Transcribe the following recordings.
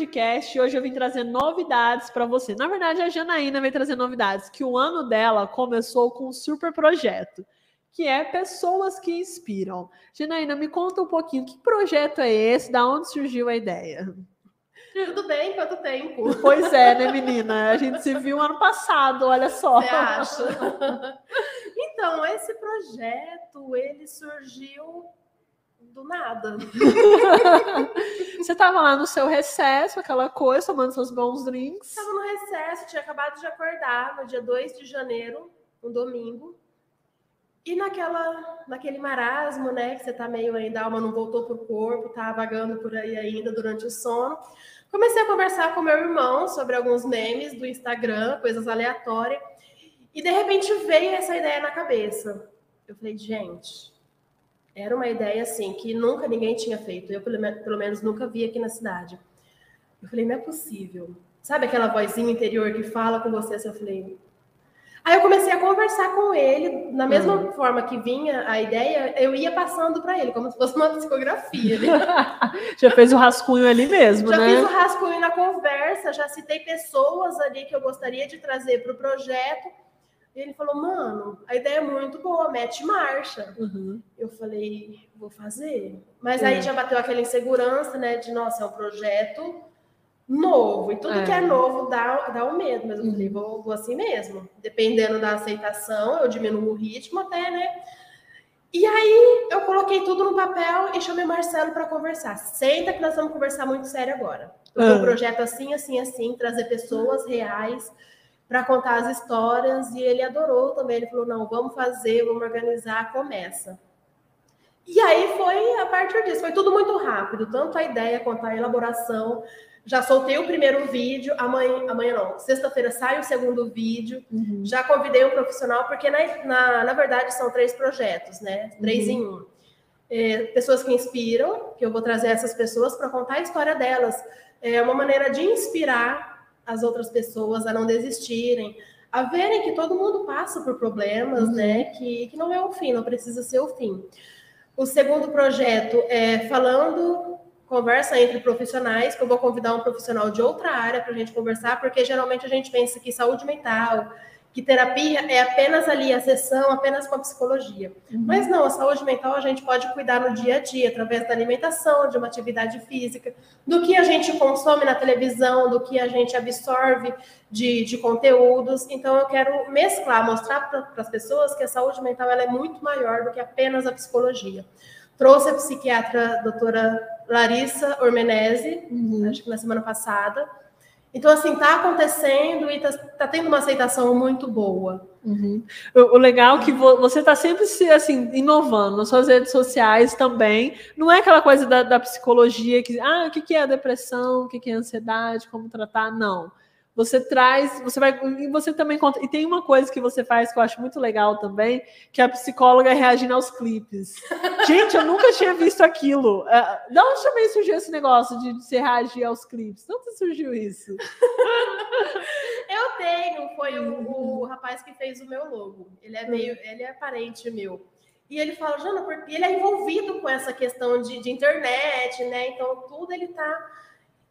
Angicast. Hoje eu vim trazer novidades para você. Na verdade, a Janaína vem trazer novidades, que o ano dela começou com um super projeto, que é Pessoas que Inspiram. Janaína, me conta um pouquinho, que projeto é esse? Da onde surgiu a ideia? Tudo bem? Quanto tempo? Pois é, né, menina? A gente se viu ano passado, olha só. Você acha? então, esse projeto, ele surgiu do nada. Você estava lá no seu recesso, aquela coisa, tomando seus bons drinks. Estava no recesso, tinha acabado de acordar no dia 2 de janeiro, um domingo. E naquela, naquele marasmo, né, que você tá meio ainda, a alma não voltou pro corpo, tá vagando por aí ainda durante o sono. Comecei a conversar com meu irmão sobre alguns memes do Instagram, coisas aleatórias. E de repente veio essa ideia na cabeça. Eu falei, gente, era uma ideia assim que nunca ninguém tinha feito. Eu, pelo, pelo menos, nunca vi aqui na cidade. Eu falei, não é possível. Sabe aquela vozinha interior que fala com você? Assim, eu falei. Aí eu comecei a conversar com ele, na mesma uhum. forma que vinha a ideia, eu ia passando para ele, como se fosse uma psicografia. Né? já fez o rascunho ali mesmo, já né? Já fiz o rascunho na conversa, já citei pessoas ali que eu gostaria de trazer para o projeto. E ele falou, mano, a ideia é muito boa, mete marcha. Uhum. Eu falei, vou fazer. Mas aí é. já bateu aquela insegurança, né? De, nossa, é um projeto novo. E tudo é. que é novo dá, dá o um medo. Mas eu uhum. falei, vou, vou assim mesmo. Dependendo da aceitação, eu diminuo o ritmo até, né? E aí eu coloquei tudo no papel e chamei Marcelo para conversar. Senta que nós vamos conversar muito sério agora. Eu uhum. um projeto assim, assim, assim, trazer pessoas reais para contar as histórias e ele adorou também. Ele falou: não, vamos fazer, vamos organizar, começa. E aí foi a partir disso, foi tudo muito rápido, tanto a ideia quanto a elaboração. Já soltei o primeiro vídeo, amanhã, amanhã não, sexta-feira sai o segundo vídeo. Uhum. Já convidei um profissional, porque na, na, na, verdade são três projetos, né? Três uhum. em um. É, pessoas que inspiram, que eu vou trazer essas pessoas para contar a história delas. É uma maneira de inspirar as outras pessoas a não desistirem, a verem que todo mundo passa por problemas, uhum. né? Que, que não é o fim, não precisa ser o fim. O segundo projeto é falando, conversa entre profissionais, que eu vou convidar um profissional de outra área para a gente conversar, porque geralmente a gente pensa que saúde mental, que terapia é apenas ali a sessão, apenas com a psicologia. Uhum. Mas não, a saúde mental a gente pode cuidar no dia a dia, através da alimentação, de uma atividade física, do que a gente consome na televisão, do que a gente absorve de, de conteúdos. Então, eu quero mesclar, mostrar para as pessoas que a saúde mental ela é muito maior do que apenas a psicologia. Trouxe a psiquiatra a doutora Larissa Ormenese, uhum. acho que na semana passada, então, assim, está acontecendo e está tá tendo uma aceitação muito boa. Uhum. O, o, legal é que vo, você está sempre se assim inovando nas suas redes sociais também. Não é aquela coisa da, da psicologia que ah, o que, que é a depressão, o que, que é a ansiedade, como tratar. Não. Você traz, você vai, e você também conta. E tem uma coisa que você faz que eu acho muito legal também, que é a psicóloga reagindo aos clipes. Gente, eu nunca tinha visto aquilo. Uh, de onde também surgiu esse negócio de, de você reagir aos clipes? De onde surgiu isso? eu tenho, foi o, o, rapaz que fez o meu logo. Ele é meio, ele é parente meu. E ele fala, Jana, porque ele é envolvido com essa questão de, de internet, né? Então tudo ele tá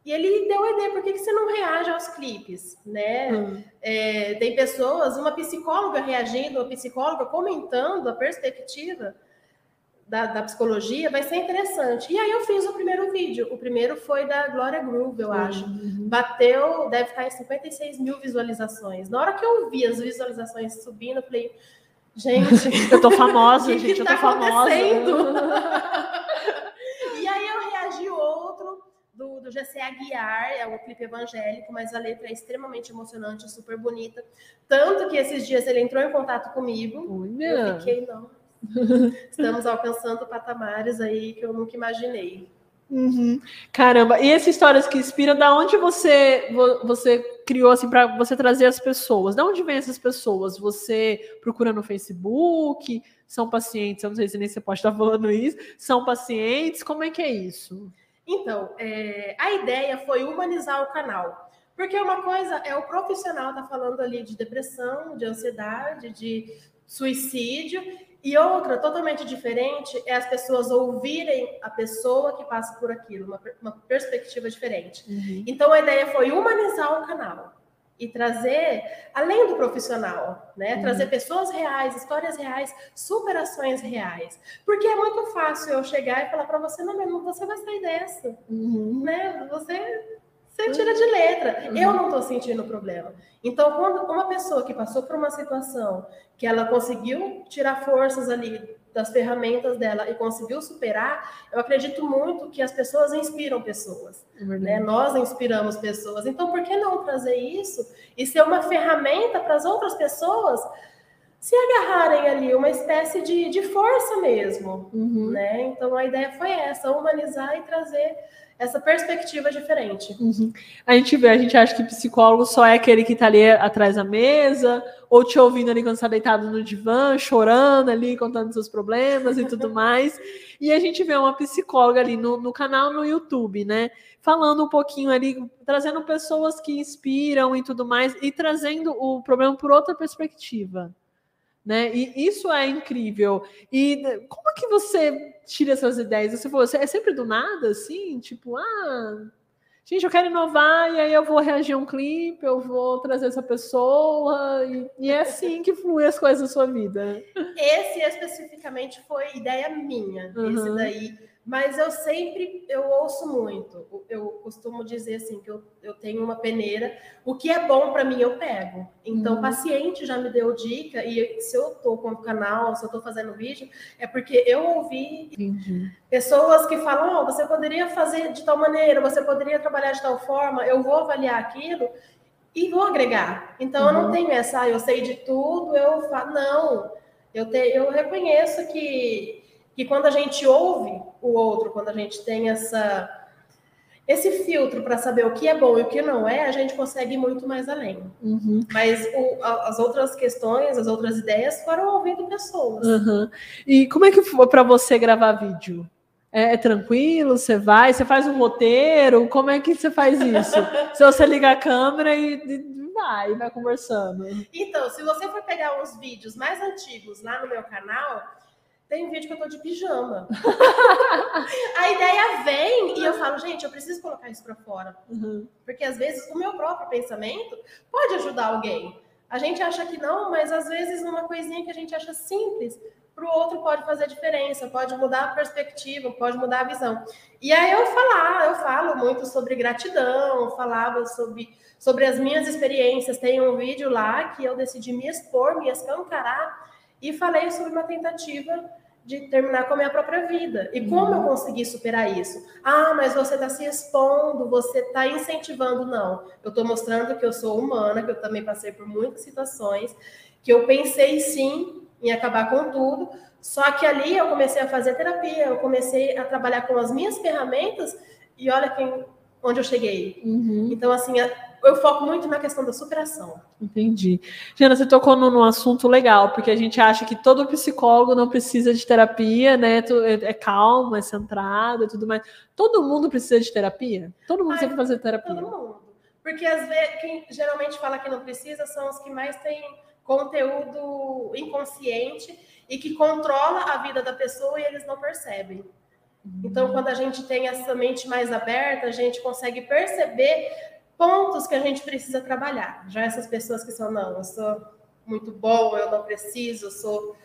e ele deu a ideia, por que, que você não reage aos clipes, né? Hum. É, tem pessoas, uma psicóloga reagindo, uma psicóloga comentando a perspectiva da, da, psicologia, vai ser interessante. E aí eu fiz o primeiro vídeo. O primeiro foi da Glória Groove, eu acho. Uhum. Bateu, deve estar em 56 mil visualizações. Na hora que eu vi as visualizações subindo, eu falei, gente... eu tô famosa, que gente, que eu tá tô famosa. e aí eu reagi outro do, do GC Aguiar, é um clipe evangélico, mas a letra é extremamente emocionante, super bonita. Tanto que esses dias ele entrou em contato comigo. Olha. Eu fiquei, não. Estamos alcançando patamares aí que eu nunca imaginei. Uhum. Caramba, e essas histórias que inspiram, da onde você você criou assim para você trazer as pessoas? Da onde vêm essas pessoas? Você procura no Facebook? São pacientes? Eu não sei se nem você pode estar falando isso. São pacientes? Como é que é isso? Então, é, a ideia foi humanizar o canal. Porque uma coisa é o profissional tá falando ali de depressão, de ansiedade, de suicídio, E outra, totalmente diferente, é as pessoas ouvirem a pessoa que passa por aquilo, uma, uma perspectiva diferente. Uhum. Então, a ideia foi humanizar o canal e trazer, além do profissional, né? Uhum. Trazer pessoas reais, histórias reais, superações reais. Porque é muito fácil eu chegar e falar para você, não, não, você vai sair dessa, uhum. né? Você você tira de letra. Uhum. Eu não estou sentindo problema. Então, quando uma pessoa que passou por uma situação que ela conseguiu tirar forças ali das ferramentas dela e conseguiu superar, eu acredito muito que as pessoas inspiram pessoas. Uhum. Né? Nós inspiramos pessoas. Então, por que não trazer isso e ser uma ferramenta para as outras pessoas se agarrarem ali, uma espécie de, de força mesmo? Uhum. Né? Então, a ideia foi essa: humanizar e trazer essa perspectiva diferente. Uhum. A gente vê, a gente acha que psicólogo só é aquele que está ali atrás da mesa, ou te ouvindo ali quando está deitado no divã, chorando ali, contando seus problemas e tudo mais. E a gente vê uma psicóloga ali no, no canal no YouTube, né? Falando um pouquinho ali, trazendo pessoas que inspiram e tudo mais, e trazendo o problema por outra perspectiva. Né? E isso é incrível. E como que você tira essas ideias? Você falou, é sempre do nada, assim? Tipo, ah, gente, eu quero inovar e aí eu vou reagir a um clipe, eu vou trazer essa pessoa e, e é assim que flui as coisas na sua vida. Esse especificamente foi ideia minha. Uhum. Esse daí mas eu sempre, eu ouço muito. Eu costumo dizer assim, que eu, eu tenho uma peneira. O que é bom para mim, eu pego. Então, uhum. paciente já me deu dica. E se eu tô com o canal, se eu tô fazendo vídeo, é porque eu ouvi pessoas que falam, oh, você poderia fazer de tal maneira, você poderia trabalhar de tal forma. Eu vou avaliar aquilo e vou agregar. Então, uhum. eu não uhum. tenho essa, ah, eu sei de tudo, eu falo, não. Eu, te, eu reconheço que que quando a gente ouve o outro, quando a gente tem essa esse filtro para saber o que é bom e o que não é, a gente consegue ir muito mais além. Uhum. Mas o, as outras questões, as outras ideias foram ouvindo pessoas. Uhum. E como é que foi para você gravar vídeo? É, é, tranquilo? Você vai? Você faz um roteiro? Como é que você faz isso? se você liga a câmera e, e vai, vai conversando. Então, se você for pegar uns vídeos mais antigos lá no meu canal, tem um vídeo que eu tô de pijama. a ideia vem e eu falo, gente, eu preciso colocar isso para fora. Uhum. Porque às vezes o meu próprio pensamento pode ajudar alguém. A gente acha que não, mas às vezes uma coisinha que a gente acha simples, para o outro pode fazer diferença, pode mudar a perspectiva, pode mudar a visão. E aí eu falar, eu falo muito sobre gratidão, falava sobre, sobre as minhas experiências. Tem um vídeo lá que eu decidi me expor, me escancarar e falei sobre uma tentativa de terminar com a minha própria vida. E como eu consegui superar isso? Ah, mas você está se expondo, você está incentivando. Não, eu estou mostrando que eu sou humana, que eu também passei por muitas situações, que eu pensei sim em acabar com tudo, só que ali eu comecei a fazer terapia, eu comecei a trabalhar com as minhas ferramentas e olha quem, onde eu cheguei. Uhum. Então, assim, eu foco muito na questão da superação. Entendi. Jana, você tocou num, num, assunto legal, porque a gente acha que todo psicólogo não precisa de terapia, né? É, é calmo, é centrado e tudo mais. Todo mundo precisa de terapia? Todo mundo Ai, precisa fazer terapia? Todo mundo. Porque às vezes quem geralmente fala que não precisa são os que mais têm conteúdo inconsciente e que controla a vida da pessoa e eles não percebem. Então, quando a gente tem essa mente mais aberta, a gente consegue perceber pontos que a gente precisa trabalhar. Já essas pessoas que são, não, eu sou muito bom, eu não preciso, eu sou.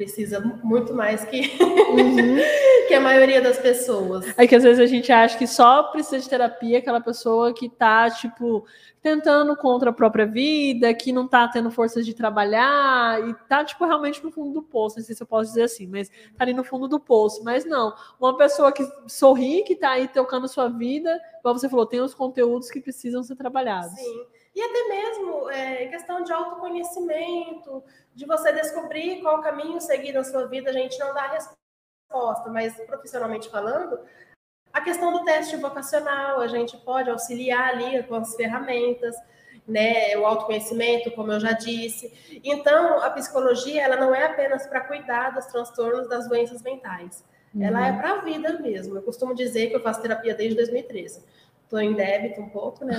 Precisa muito mais que, uhum. que a maioria das pessoas. É que às vezes a gente acha que só precisa de terapia aquela pessoa que tá, tipo, tentando contra a própria vida, que não tá tendo forças de trabalhar e tá, tipo, realmente no fundo do poço. Não sei se eu posso dizer assim, mas tá ali no fundo do poço. Mas não, uma pessoa que sorri, que tá aí tocando sua vida, como você falou, tem os conteúdos que precisam ser trabalhados. Sim. E até mesmo é, questão de autoconhecimento, de você descobrir qual caminho seguir na sua vida, a gente não dá resposta, mas profissionalmente falando, a questão do teste vocacional, a gente pode auxiliar ali com as ferramentas, né, o autoconhecimento, como eu já disse. Então, a psicologia, ela não é apenas para cuidar dos transtornos das doenças mentais. Uhum. Ela é para a vida mesmo. Eu costumo dizer que eu faço terapia desde 2013. Tô em débito um pouco, né?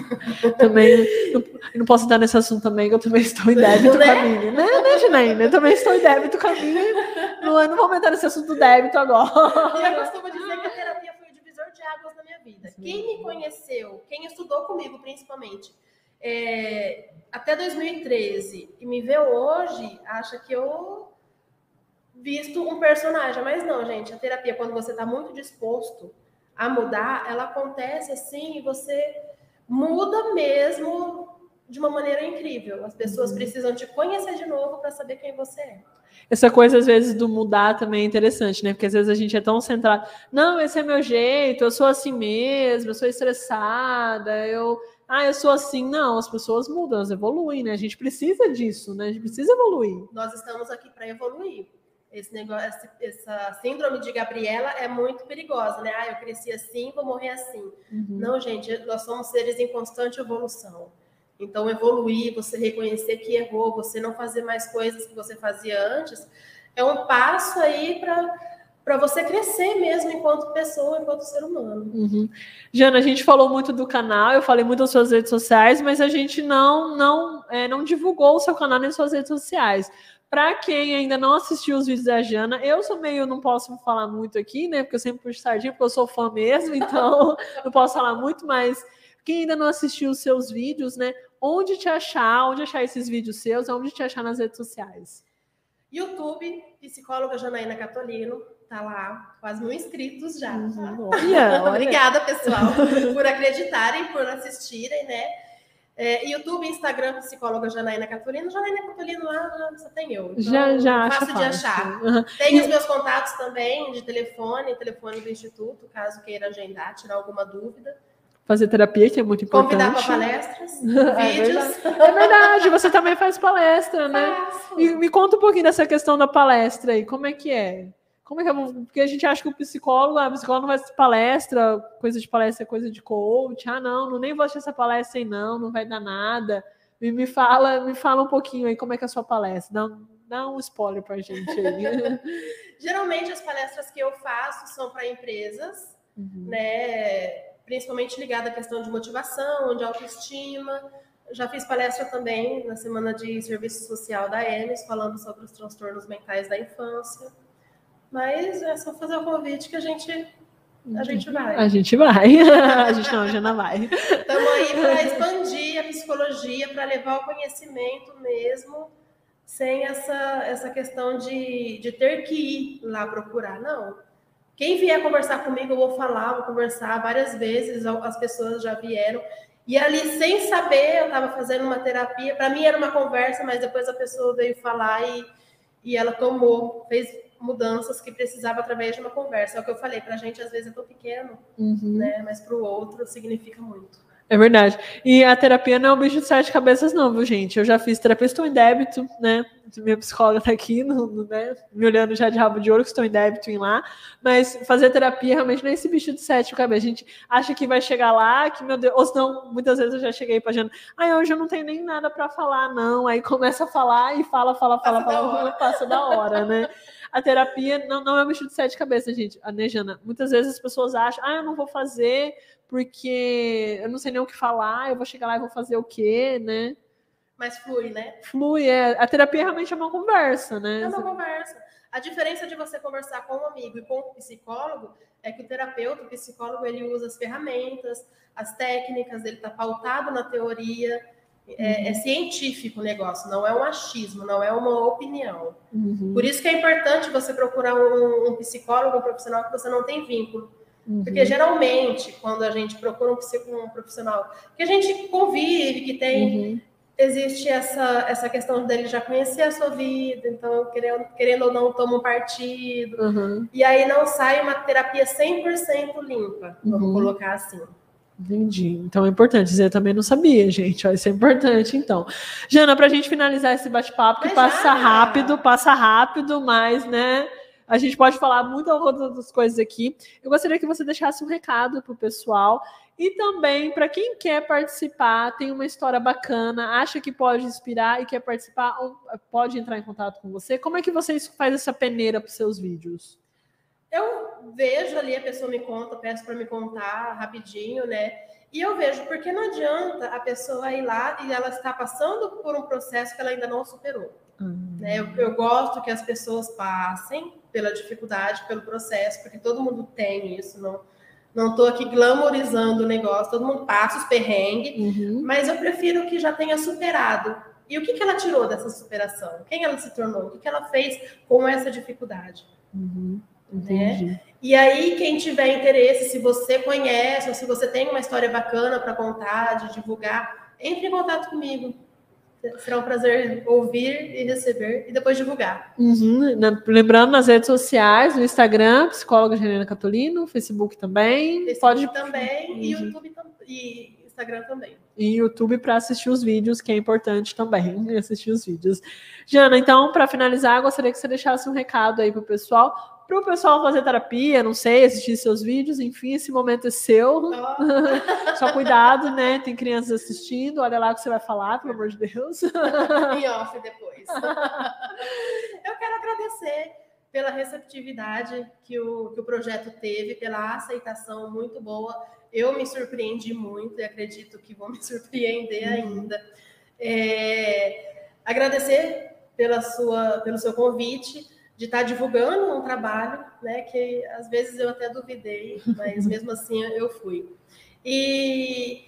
também, não, não posso entrar nesse assunto também, que eu também estou em débito né? com a minha. Né, né, Janaína? Eu também estou em débito com a minha. Não, não vou entrar nesse assunto do débito agora. E eu costumo dizer que a terapia foi o divisor de águas na minha vida. Sim. Quem me conheceu, quem estudou comigo principalmente, é, até 2013 e me vê hoje, acha que eu visto um personagem. Mas não, gente, a terapia, quando você está muito disposto a mudar, ela acontece assim e você muda mesmo de uma maneira incrível. As pessoas uhum. precisam te conhecer de novo para saber quem você é. Essa coisa, às vezes, do mudar também é interessante, né? Porque às vezes a gente é tão centrado. Não, esse é meu jeito, eu sou assim mesmo, eu sou estressada, eu. Ah, eu sou assim. Não, as pessoas mudam, elas evoluem, né? A gente precisa disso, né? A gente precisa evoluir. Nós estamos aqui para evoluir esse negócio, essa síndrome de Gabriela é muito perigosa, né? Ah, eu cresci assim, vou morrer assim. Uhum. Não, gente, nós somos seres em constante evolução. Então, evoluir, você reconhecer que errou, você não fazer mais coisas que você fazia antes, é um passo aí para para você crescer mesmo enquanto pessoa, enquanto ser humano. Uhum. Jana, a gente falou muito do canal, eu falei muito das suas redes sociais, mas a gente não não é, não divulgou o seu canal nas suas redes sociais. Para quem ainda não assistiu os vídeos da Jana, eu sou meio, não posso falar muito aqui, né? Porque eu sempre puxo sardinha, porque eu sou fã mesmo, então não posso falar muito, mas quem ainda não assistiu os seus vídeos, né? Onde te achar, onde achar esses vídeos seus, onde te achar nas redes sociais? YouTube, psicóloga Janaína Catolino, tá lá, quase mil inscritos já. Uhum. Obrigada, pessoal, por acreditarem, por assistirem, né? É, YouTube, Instagram, psicóloga Janaína Catolino. Janaína Catolino lá só tem eu. Então, já, já fácil de achar. Uhum. Tem os meus contatos também de telefone, telefone do Instituto, caso queira agendar, tirar alguma dúvida. Fazer terapia, que é muito importante. Convidar para palestras, é vídeos. Verdade. É verdade, você também faz palestra, né? Faço. E me conta um pouquinho dessa questão da palestra aí, como é que é? Como é que é? Porque a gente acha que o psicólogo, a psicóloga não vai palestra, coisa de palestra é coisa de coach. Ah, não, não nem vou assistir essa palestra aí, não, não vai dar nada. E me fala, me fala um pouquinho aí como é que é a sua palestra. Dá, dá um spoiler pra gente aí. Geralmente as palestras que eu faço são para empresas, uhum. né? Principalmente ligada à questão de motivação, de autoestima. Já fiz palestra também na semana de serviço social da EMES, falando sobre os transtornos mentais da infância. Mas é só fazer o convite que a gente a gente vai. A gente vai. a gente não, já não vai. Estamos aí para expandir a psicologia, para levar o conhecimento mesmo, sem essa, essa questão de, de ter que ir lá procurar. Não. Quem vier conversar comigo, eu vou falar, vou conversar várias vezes, as pessoas já vieram. E ali, sem saber, eu estava fazendo uma terapia. Para mim era uma conversa, mas depois a pessoa veio falar e, e ela tomou, fez mudanças que precisava através de uma conversa. É o que eu falei, para a gente às vezes é tão pequeno, uhum. né? Mas para o outro significa muito. É verdade. E a terapia não é um bicho de sete cabeças, não, viu, gente? Eu já fiz terapia, estou em débito, né? Minha psicóloga tá aqui, no, no, né? me olhando já de rabo de ouro, que estou em débito em lá. Mas fazer terapia realmente não é esse bicho de sete cabeças. A gente acha que vai chegar lá, que, meu Deus, ou não, muitas vezes eu já cheguei pra Jana, ai, hoje eu não tenho nem nada para falar, não. Aí começa a falar e fala, fala, fala, passa fala, fala passa da hora, né? A terapia não, não é um bicho de sete cabeças, gente. A Nejana, muitas vezes as pessoas acham, ah, eu não vou fazer porque eu não sei nem o que falar, eu vou chegar lá e vou fazer o quê, né? Mas flui, né? Flui, é. A terapia realmente é uma conversa, né? É uma conversa. A diferença de você conversar com um amigo e com um psicólogo é que o terapeuta, o psicólogo, ele usa as ferramentas, as técnicas, ele está pautado na teoria, é, é, científico o negócio, não é um achismo, não é uma opinião. Uhum. Por isso que é importante você procurar um, um, psicólogo, um profissional que você não tem vínculo. Uhum. Porque geralmente, quando a gente procura um, um, profissional que a gente convive, que tem. Uhum. Existe essa, essa questão dele já conhecer a sua vida, então, querendo, querendo ou não, toma um partido. Uhum. E aí não sai uma terapia 100% limpa, vamos uhum. colocar assim. Entendi. Então é importante dizer, eu também não sabia, gente. Ó, isso é importante, então. Jana, para a gente finalizar esse bate-papo, que passa já. rápido, passa rápido, mas, né? A gente pode falar muitas outras coisas aqui. Eu gostaria que você deixasse um recado para o pessoal e também para quem quer participar, tem uma história bacana, acha que pode inspirar e quer participar, pode entrar em contato com você. Como é que você faz essa peneira para os seus vídeos? Eu vejo ali, a pessoa me conta, peço para me contar rapidinho, né? E eu vejo, porque não adianta a pessoa ir lá e ela está passando por um processo que ela ainda não superou. Uhum. Né? Eu, eu, gosto que as pessoas passem pela dificuldade, pelo processo, porque todo mundo tem isso, não não estou aqui glamorizando o negócio, todo mundo passa os perrengues, uhum. mas eu prefiro que já tenha superado. E o que, que ela tirou dessa superação? Quem ela se tornou? O que, que ela fez com essa dificuldade? Uhum. Né? E aí, quem tiver interesse, se você conhece, ou se você tem uma história bacana para contar, de divulgar, entre em contato comigo. Será um prazer ouvir e receber e depois divulgar. Uhum. Lembrando nas redes sociais, no Instagram, psicóloga Helena Catolino, Facebook também. Facebook pode também uhum. e YouTube e Instagram também. E YouTube para assistir os vídeos, que é importante também assistir os vídeos. Jana, então, para finalizar, gostaria que você deixasse um recado aí para o pessoal para o pessoal fazer terapia, não sei, assistir seus vídeos, enfim, esse momento é seu. Oh. Só cuidado, né? Tem crianças assistindo, olha lá o que você vai falar, pelo amor de Deus. e off depois. Eu quero agradecer pela receptividade que o, que o projeto teve, pela aceitação muito boa. Eu me surpreendi muito e acredito que vou me surpreender uhum. ainda. É, agradecer pela sua, pelo seu convite de estar divulgando um trabalho, né, que às vezes eu até duvidei, mas mesmo assim eu fui. E,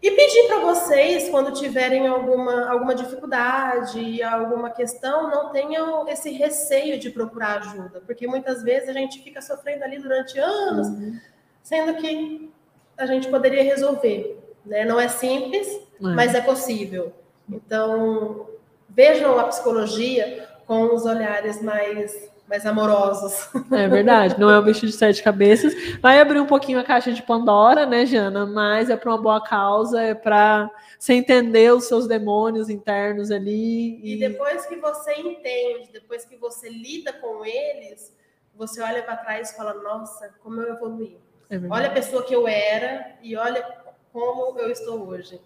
e pedir para vocês, quando tiverem alguma, alguma dificuldade, alguma questão, não tenham esse receio de procurar ajuda, porque muitas vezes a gente fica sofrendo ali durante anos, uhum. sendo que a gente poderia resolver. Né? Não é simples, é. mas é possível. Então, vejam a psicologia com os olhares mais mais amorosos. É verdade, não é um bicho de sete cabeças. Vai abrir um pouquinho a caixa de Pandora, né, Jana? Mas é para uma boa causa, é para você entender os seus demônios internos ali. E... e depois que você entende, depois que você lida com eles, você olha para trás e fala: Nossa, como eu evoluí. É olha a pessoa que eu era e olha como eu estou hoje.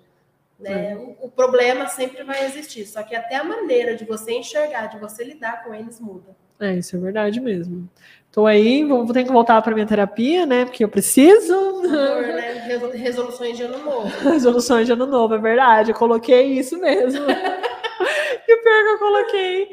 Né? Uhum. O, o, problema sempre vai existir, só que até a maneira de você enxergar, de você lidar com eles muda. É, isso é verdade mesmo. Tô aí, vou, vou ter que voltar para minha terapia, né? Porque eu preciso. Né? Resoluções de ano novo. Resoluções de ano novo, é verdade. Eu coloquei isso mesmo. que pior que eu coloquei.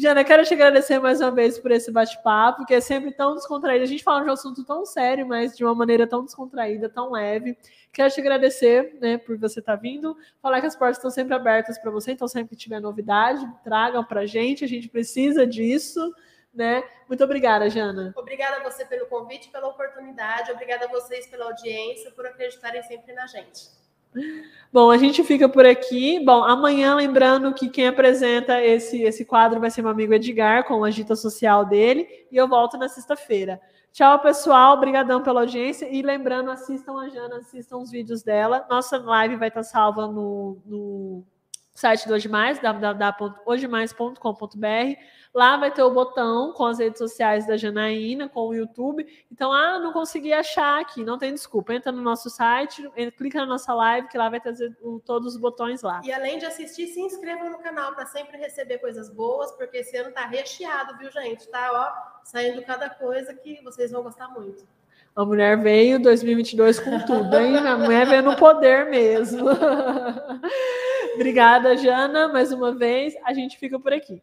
Jana, quero te agradecer mais uma vez por esse bate-papo, que é sempre tão descontraído. A gente fala de um assunto tão sério, mas de uma maneira tão descontraída, tão leve. Quero te agradecer né, por você estar tá vindo. Falar que as portas estão sempre abertas para você, então sempre que tiver novidade, tragam para a gente. A gente precisa disso. Né? Muito obrigada, Jana. Obrigada a você pelo convite, pela oportunidade. Obrigada a vocês pela audiência, por acreditarem sempre na gente. Bom, a gente fica por aqui. Bom, amanhã, lembrando que quem apresenta esse, esse quadro vai ser meu amigo Edgar, com a agita social dele, e eu volto na sexta-feira. Tchau, pessoal. Obrigadão pela audiência. E lembrando, assistam a Jana, assistam os vídeos dela. Nossa live vai estar salva no, no site do Hoje Mais, www.hojemais.com.br. Lá vai ter o botão com as redes sociais da Janaína, com o YouTube. Então, ah, não consegui achar aqui, não tem desculpa. Entra no nosso site, clica na nossa live, que lá vai trazer todos os botões lá. E além de assistir, se inscreva no canal para sempre receber coisas boas, porque esse ano tá recheado, viu, gente? Tá, ó, saindo cada coisa que vocês vão gostar muito. A mulher veio 2022 com tudo, hein? A mulher veio no poder mesmo. Obrigada, Jana, mais uma vez. A gente fica por aqui.